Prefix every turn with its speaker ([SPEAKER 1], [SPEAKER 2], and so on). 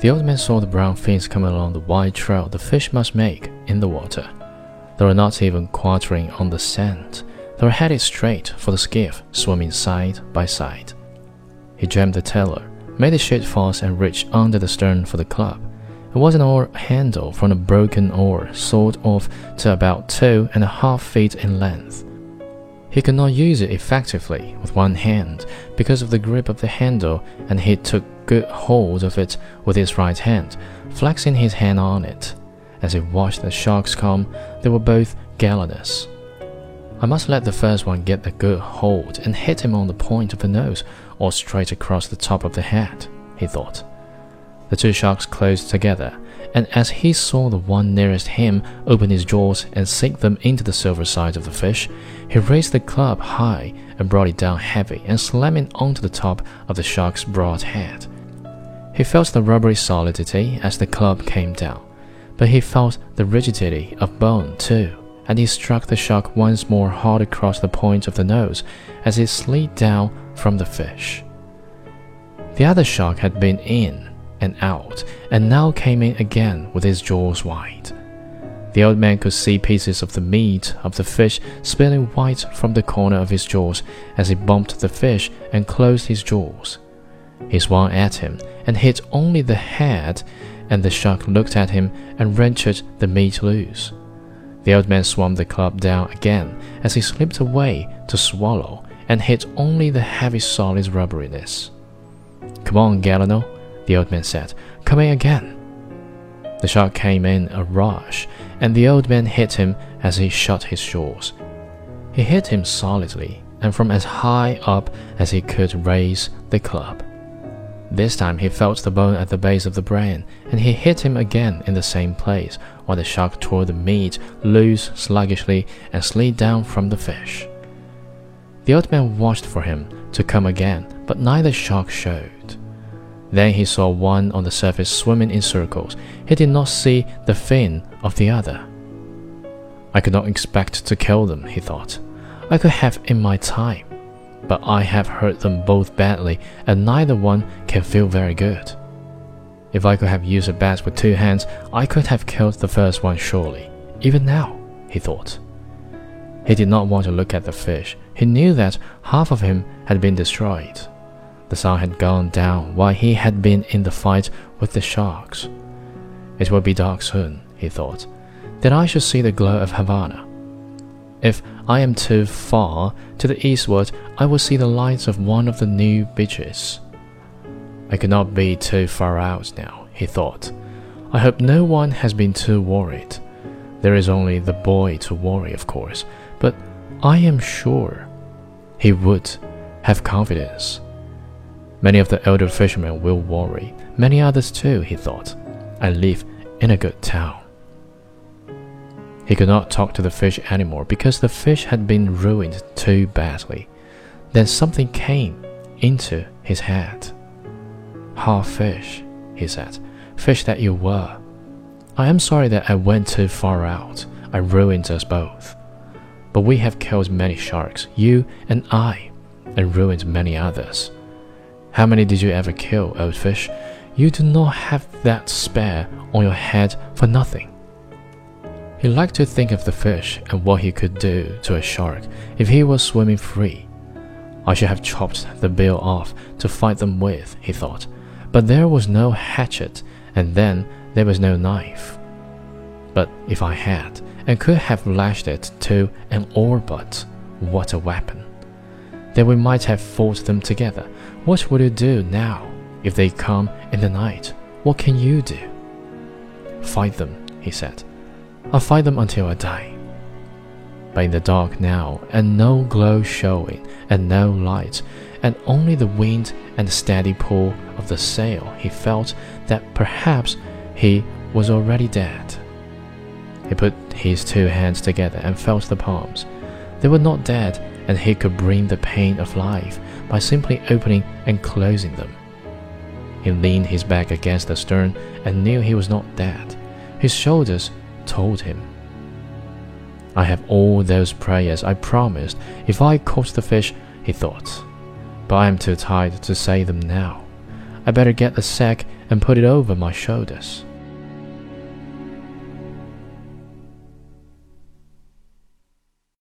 [SPEAKER 1] The old man saw the brown fins coming along the wide trail the fish must make in the water. They were not even quartering on the sand. They were headed straight for the skiff, swimming side by side. He jammed the tiller, made the sheet fast, and reached under the stern for the club. It was an oar handle from a broken oar, sawed off to about two and a half feet in length. He could not use it effectively with one hand because of the grip of the handle, and he took good hold of it with his right hand, flexing his hand on it. As he watched the sharks come, they were both galanos. I must let the first one get a good hold and hit him on the point of the nose or straight across the top of the head, he thought. The two sharks closed together, and as he saw the one nearest him open his jaws and sink them into the silver sides of the fish, he raised the club high and brought it down heavy and slamming onto the top of the shark's broad head. He felt the rubbery solidity as the club came down, but he felt the rigidity of bone too, and he struck the shark once more hard across the point of the nose as it slid down from the fish. The other shark had been in and out, and now came in again with his jaws wide. The old man could see pieces of the meat of the fish spilling white from the corner of his jaws as he bumped the fish and closed his jaws. He swung at him and hit only the head, and the shark looked at him and wrenched the meat loose. The old man swung the club down again as he slipped away to swallow and hit only the heavy solid rubberiness. Come on, Galano, the old man said. Come in again. The shark came in a rush, and the old man hit him as he shut his jaws. He hit him solidly and from as high up as he could raise the club. This time he felt the bone at the base of the brain, and he hit him again in the same place, while the shark tore the meat loose sluggishly and slid down from the fish. The old man watched for him to come again, but neither shark showed. Then he saw one on the surface swimming in circles. He did not see the fin of the other. I could not expect to kill them, he thought. I could have in my time but I have hurt them both badly, and neither one can feel very good. If I could have used a bat with two hands, I could have killed the first one surely, even now, he thought. He did not want to look at the fish. He knew that half of him had been destroyed. The sun had gone down while he had been in the fight with the sharks. It will be dark soon, he thought. Then I should see the glow of Havana. If I am too far to the eastward, I will see the lights of one of the new beaches. I cannot be too far out now, he thought. I hope no one has been too worried. There is only the boy to worry, of course, but I am sure he would have confidence. Many of the elder fishermen will worry, many others too, he thought. I live in a good town. He could not talk to the fish anymore because the fish had been ruined too badly. Then something came into his head. Half fish, he said, fish that you were. I am sorry that I went too far out. I ruined us both. But we have killed many sharks, you and I, and ruined many others. How many did you ever kill, old fish? You do not have that spare on your head for nothing. He liked to think of the fish and what he could do to a shark if he was swimming free. I should have chopped the bill off to fight them with, he thought, but there was no hatchet, and then there was no knife. But if I had, and could have lashed it to an oar butt, what a weapon! Then we might have fought them together. What would you do now if they come in the night? What can you do? Fight them, he said. I'll fight them until I die. But in the dark now, and no glow showing, and no light, and only the wind and the steady pull of the sail, he felt that perhaps he was already dead. He put his two hands together and felt the palms. They were not dead, and he could bring the pain of life by simply opening and closing them. He leaned his back against the stern and knew he was not dead. His shoulders told him. I have all those prayers I promised if I caught the fish, he thought, but I am too tired to say them now. I better get a sack and put it over my shoulders.